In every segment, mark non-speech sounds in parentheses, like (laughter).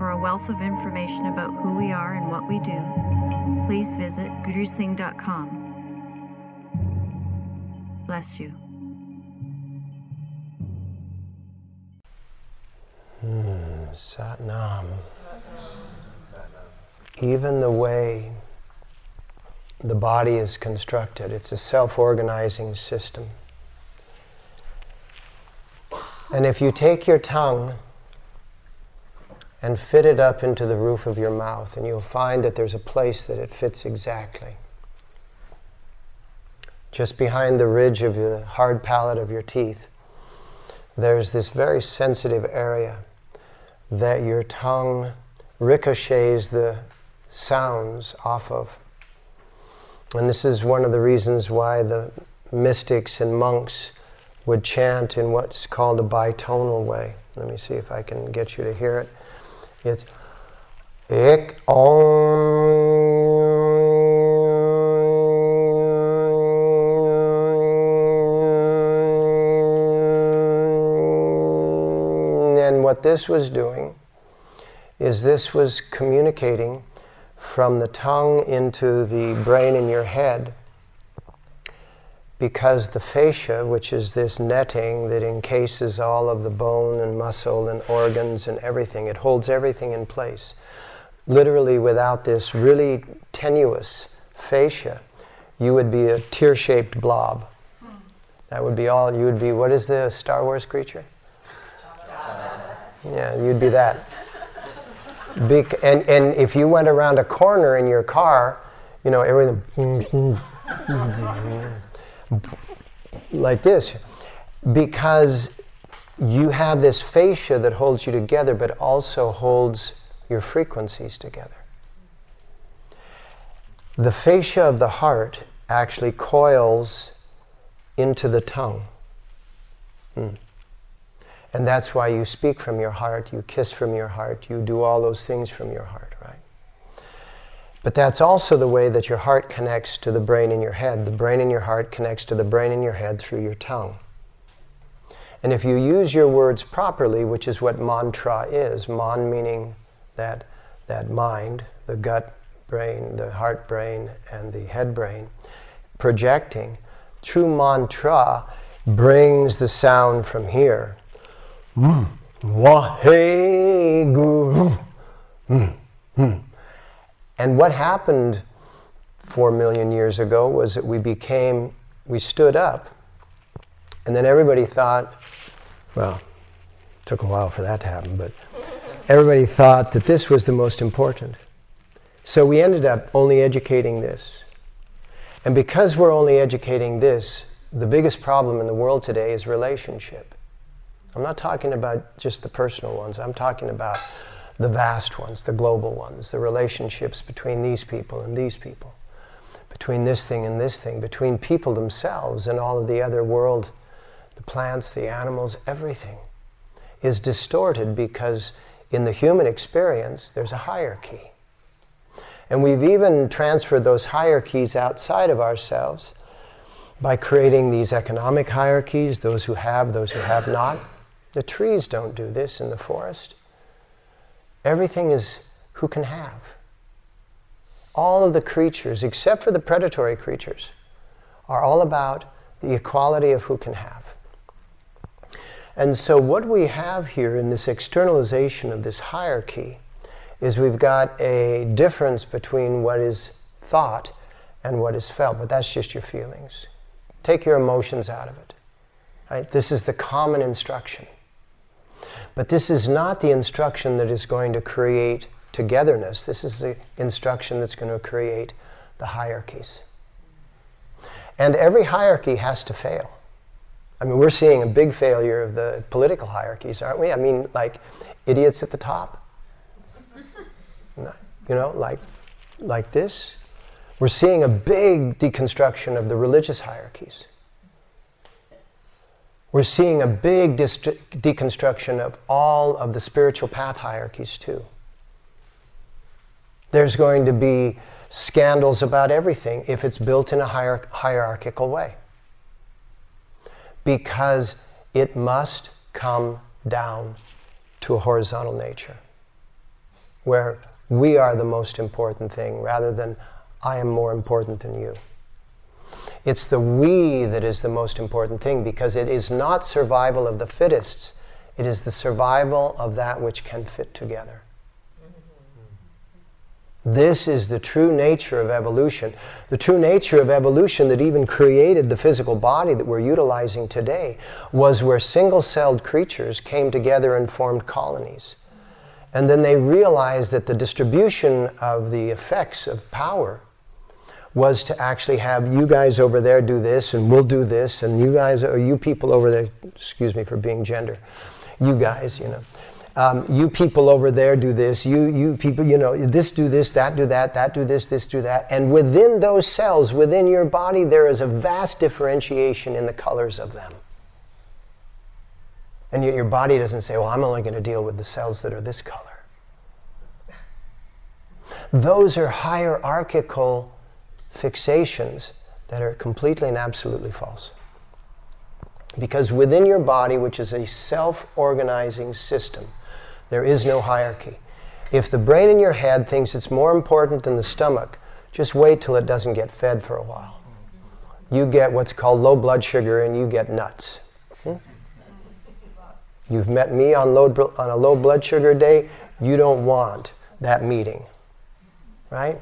For a wealth of information about who we are and what we do, please visit gurusingh.com. Bless you. Hmm, Satnam. Even the way the body is constructed, it's a self organizing system. And if you take your tongue and fit it up into the roof of your mouth, and you'll find that there's a place that it fits exactly. Just behind the ridge of the hard palate of your teeth, there's this very sensitive area that your tongue ricochets the sounds off of. And this is one of the reasons why the mystics and monks would chant in what's called a bitonal way. Let me see if I can get you to hear it. It's ik And what this was doing is this was communicating from the tongue into the brain in your head because the fascia, which is this netting that encases all of the bone and muscle and organs and everything, it holds everything in place. Literally, without this really tenuous fascia, you would be a tear shaped blob. That would be all. You would be, what is the Star Wars creature? Yeah, you'd be that. And, and if you went around a corner in your car, you know, everything like this, because you have this fascia that holds you together, but also holds your frequencies together. The fascia of the heart actually coils into the tongue. Hmm. And that's why you speak from your heart, you kiss from your heart, you do all those things from your heart? But that's also the way that your heart connects to the brain in your head. The brain in your heart connects to the brain in your head through your tongue. And if you use your words properly, which is what mantra is, man meaning that, that mind, the gut brain, the heart brain, and the head brain, projecting, true mantra brings the sound from here Mm. Waheguru. Mm. And what happened four million years ago was that we became, we stood up, and then everybody thought, well, it took a while for that to happen, but (laughs) everybody thought that this was the most important. So we ended up only educating this. And because we're only educating this, the biggest problem in the world today is relationship. I'm not talking about just the personal ones, I'm talking about the vast ones, the global ones, the relationships between these people and these people, between this thing and this thing, between people themselves and all of the other world, the plants, the animals, everything is distorted because in the human experience there's a hierarchy. And we've even transferred those hierarchies outside of ourselves by creating these economic hierarchies, those who have, those who have not. The trees don't do this in the forest. Everything is who can have. All of the creatures, except for the predatory creatures, are all about the equality of who can have. And so, what we have here in this externalization of this hierarchy is we've got a difference between what is thought and what is felt, but that's just your feelings. Take your emotions out of it. Right? This is the common instruction. But this is not the instruction that is going to create togetherness. This is the instruction that's going to create the hierarchies. And every hierarchy has to fail. I mean, we're seeing a big failure of the political hierarchies, aren't we? I mean, like idiots at the top. You know, like, like this. We're seeing a big deconstruction of the religious hierarchies. We're seeing a big deconstruction of all of the spiritual path hierarchies, too. There's going to be scandals about everything if it's built in a hier- hierarchical way. Because it must come down to a horizontal nature where we are the most important thing rather than I am more important than you. It's the we that is the most important thing because it is not survival of the fittest, it is the survival of that which can fit together. This is the true nature of evolution. The true nature of evolution that even created the physical body that we're utilizing today was where single celled creatures came together and formed colonies. And then they realized that the distribution of the effects of power was to actually have you guys over there do this and we'll do this and you guys or you people over there excuse me for being gender you guys you know. Um, you people over there do this you you people you know this do this that do that that do this this do that. And within those cells within your body there is a vast differentiation in the colors of them. And yet your body doesn't say well i'm only going to deal with the cells that are this color. Those are hierarchical fixations that are completely and absolutely false. Because within your body, which is a self organizing system, there is no hierarchy. If the brain in your head thinks it's more important than the stomach, just wait till it doesn't get fed for a while. You get what's called low blood sugar and you get nuts. Hmm? You've met me on, low, on a low blood sugar day, you don't want that meeting. Right?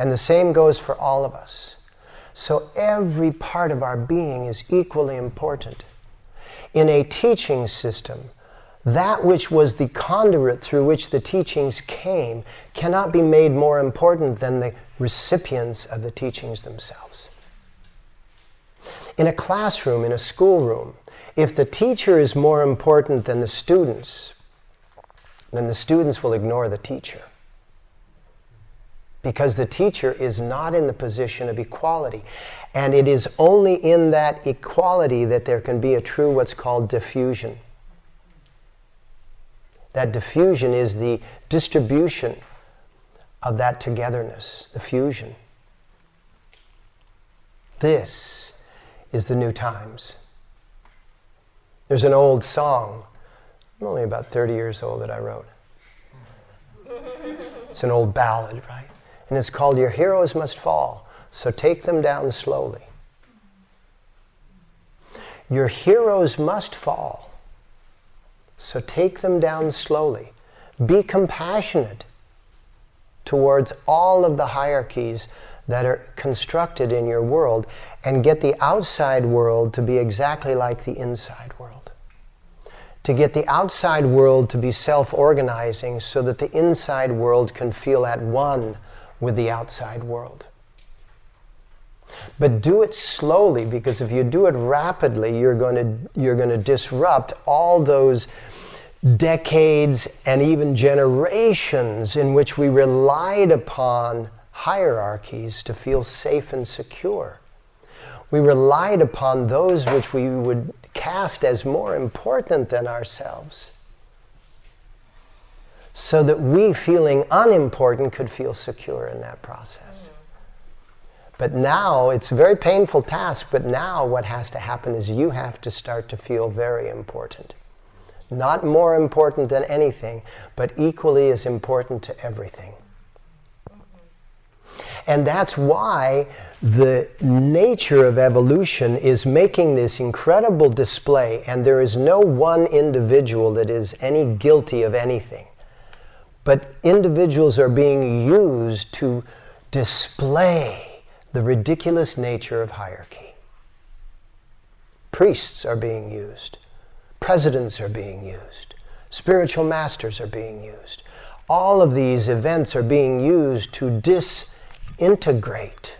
And the same goes for all of us. So every part of our being is equally important. In a teaching system, that which was the conduit through which the teachings came cannot be made more important than the recipients of the teachings themselves. In a classroom, in a schoolroom, if the teacher is more important than the students, then the students will ignore the teacher because the teacher is not in the position of equality. And it is only in that equality that there can be a true what's called diffusion. That diffusion is the distribution of that togetherness, the fusion. This is the new times. There's an old song, I'm only about 30 years old, that I wrote. It's an old ballad, right? And it's called Your Heroes Must Fall, so take them down slowly. Your heroes must fall, so take them down slowly. Be compassionate towards all of the hierarchies that are constructed in your world and get the outside world to be exactly like the inside world. To get the outside world to be self organizing so that the inside world can feel at one with the outside world. But do it slowly because if you do it rapidly, you're going to, you're going to disrupt all those decades and even generations in which we relied upon hierarchies to feel safe and secure. We relied upon those which we would cast as more important than ourselves so that we, feeling unimportant, could feel secure in that process. But now it's a very painful task, but now what has to happen is you have to start to feel very important. Not more important than anything, but equally as important to everything. And that's why the nature of evolution is making this incredible display, and there is no one individual that is any guilty of anything. But individuals are being used to display the ridiculous nature of hierarchy. Priests are being used, presidents are being used, spiritual masters are being used. All of these events are being used to disintegrate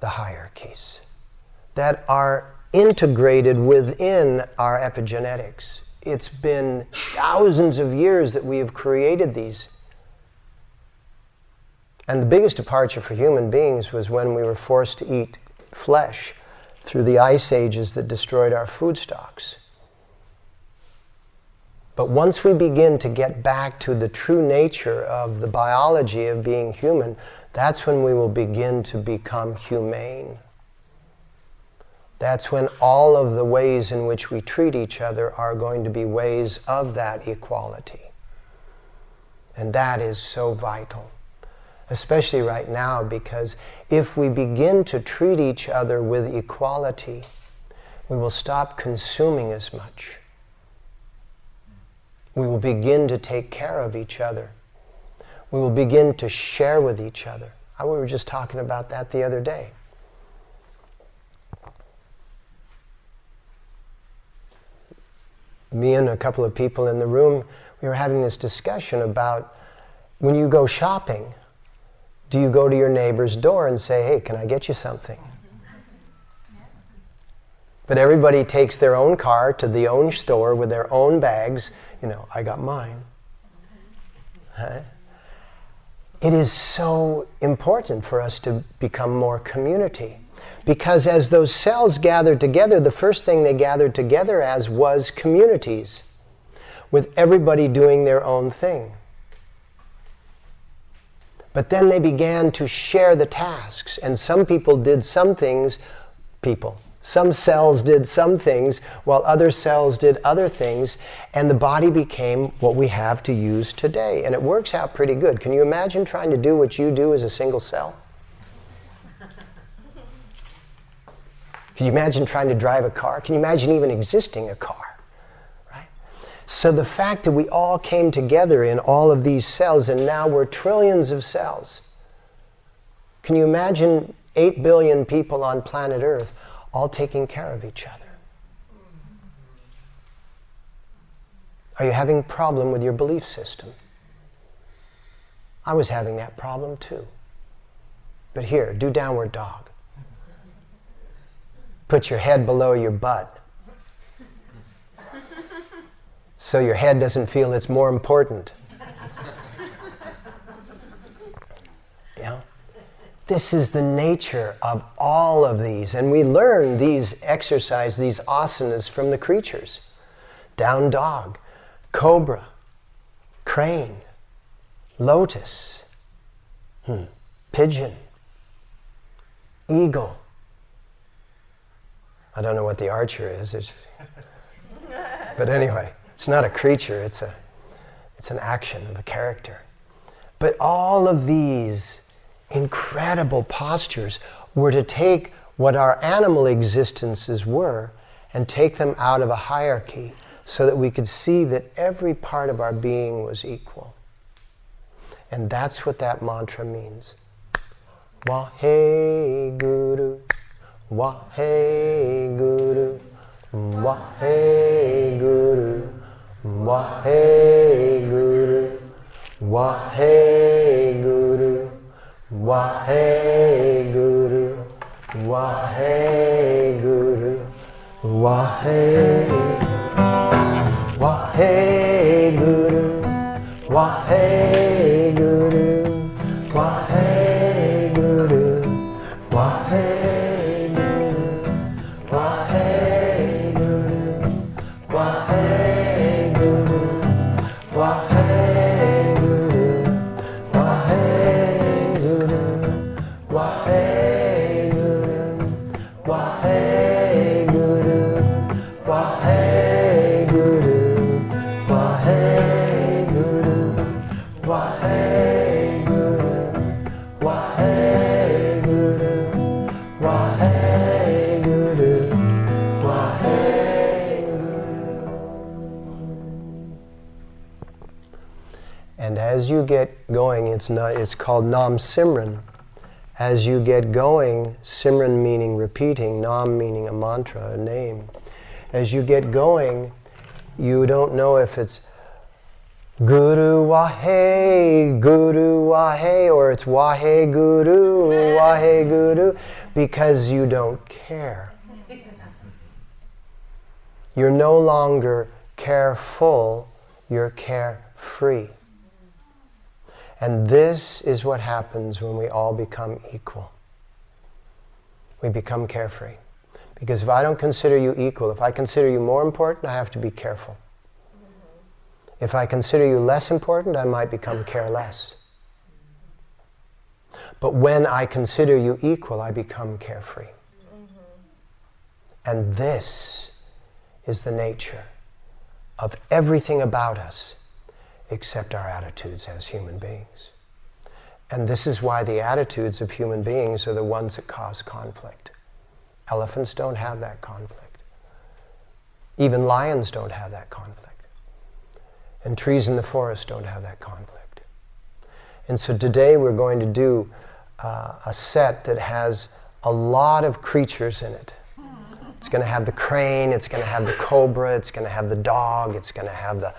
the hierarchies that are integrated within our epigenetics it's been thousands of years that we have created these. And the biggest departure for human beings was when we were forced to eat flesh through the ice ages that destroyed our food stocks. But once we begin to get back to the true nature of the biology of being human, that's when we will begin to become humane. That's when all of the ways in which we treat each other are going to be ways of that equality. And that is so vital, especially right now, because if we begin to treat each other with equality, we will stop consuming as much. We will begin to take care of each other. We will begin to share with each other. We were just talking about that the other day. Me and a couple of people in the room, we were having this discussion about when you go shopping, do you go to your neighbor's door and say, hey, can I get you something? But everybody takes their own car to the own store with their own bags. You know, I got mine. It is so important for us to become more community. Because as those cells gathered together, the first thing they gathered together as was communities, with everybody doing their own thing. But then they began to share the tasks, and some people did some things, people. Some cells did some things while other cells did other things, and the body became what we have to use today. And it works out pretty good. Can you imagine trying to do what you do as a single cell? Can you imagine trying to drive a car? Can you imagine even existing a car? Right? So the fact that we all came together in all of these cells and now we're trillions of cells. Can you imagine 8 billion people on planet Earth all taking care of each other? Are you having a problem with your belief system? I was having that problem too. But here, do downward dog. Put your head below your butt so your head doesn't feel it's more important. (laughs) know? This is the nature of all of these. And we learn these exercises, these asanas from the creatures down dog, cobra, crane, lotus, hmm, pigeon, eagle. I don't know what the archer is, (laughs) but anyway. It's not a creature, it's, a, it's an action of a character. But all of these incredible postures were to take what our animal existences were and take them out of a hierarchy so that we could see that every part of our being was equal. And that's what that mantra means. Wahe Guru, Wahe Guru, Wahe Guru. Waheguru, Waheguru, Waheguru, Waheguru, Waheguru, Waheguru, it's, not, it's called Nam Simran. As you get going, Simran meaning repeating, Nam meaning a mantra, a name. As you get going, you don't know if it's Guru Wahe, Guru Wahe, or it's Wahe Guru, Wahe Guru, because you don't care. You're no longer careful, you're carefree. And this is what happens when we all become equal. We become carefree. Because if I don't consider you equal, if I consider you more important, I have to be careful. If I consider you less important, I might become careless. But when I consider you equal, I become carefree. And this is the nature of everything about us except our attitudes as human beings. And this is why the attitudes of human beings are the ones that cause conflict. Elephants don't have that conflict. Even lions don't have that conflict. And trees in the forest don't have that conflict. And so today we're going to do uh, a set that has a lot of creatures in it. It's going to have the crane, it's going to have the cobra, it's going to have the dog, it's going to have the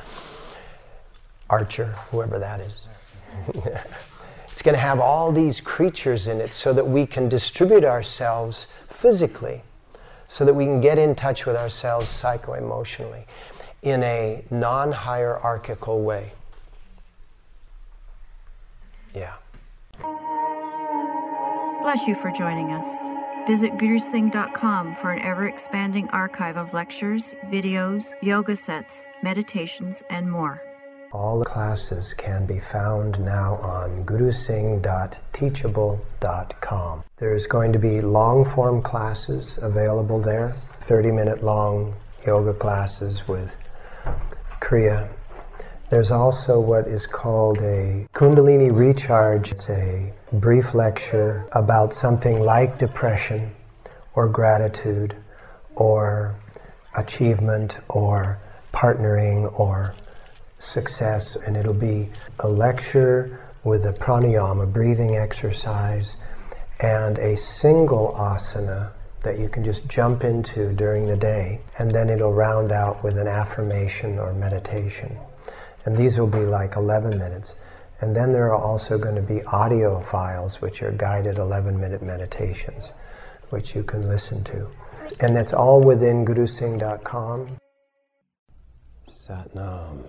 archer, whoever that is. (laughs) it's going to have all these creatures in it so that we can distribute ourselves physically, so that we can get in touch with ourselves psycho emotionally in a non hierarchical way. Yeah. Bless you for joining us. Visit gurusingh.com for an ever expanding archive of lectures, videos, yoga sets, meditations, and more. All the classes can be found now on gurusingh.teachable.com. There's going to be long form classes available there, 30 minute long yoga classes with Kriya. There's also what is called a Kundalini recharge. It's a brief lecture about something like depression or gratitude or achievement or partnering or success. And it'll be a lecture with a pranayama, breathing exercise, and a single asana that you can just jump into during the day, and then it'll round out with an affirmation or meditation. And these will be like 11 minutes. And then there are also going to be audio files, which are guided 11 minute meditations, which you can listen to. And that's all within gurusingh.com. Satnam.